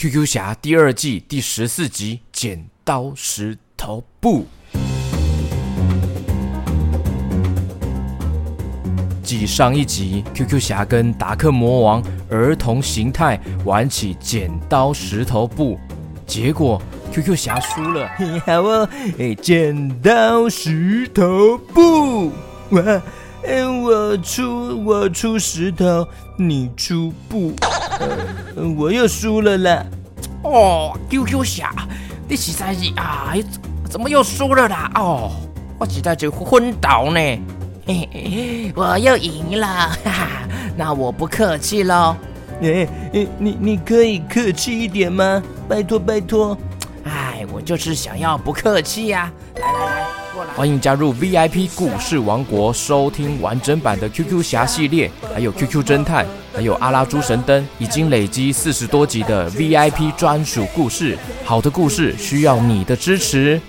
QQ 侠第二季第十四集《剪刀石头布》。继上一集，QQ 侠跟达克魔王儿童形态玩起剪刀石头布，结果 QQ 侠输了。你好哦，剪刀石头布，我，我出我出石头，你出布，我又输了啦。哦，QQ 侠，你实在是啊，怎么又输了啦？哦，我实在就昏倒呢。嘿嘿，我又赢了，哈哈，那我不客气喽。哎哎，你你可以客气一点吗？拜托拜托。哎，我就是想要不客气呀。来来来，过来。欢迎加入 VIP 故事王国，收听完整版的 QQ 侠系列，还有 QQ 侦探，还有阿拉猪神灯，已经累积四十多集的 VIP 专属故事。好的故事需要你的支持。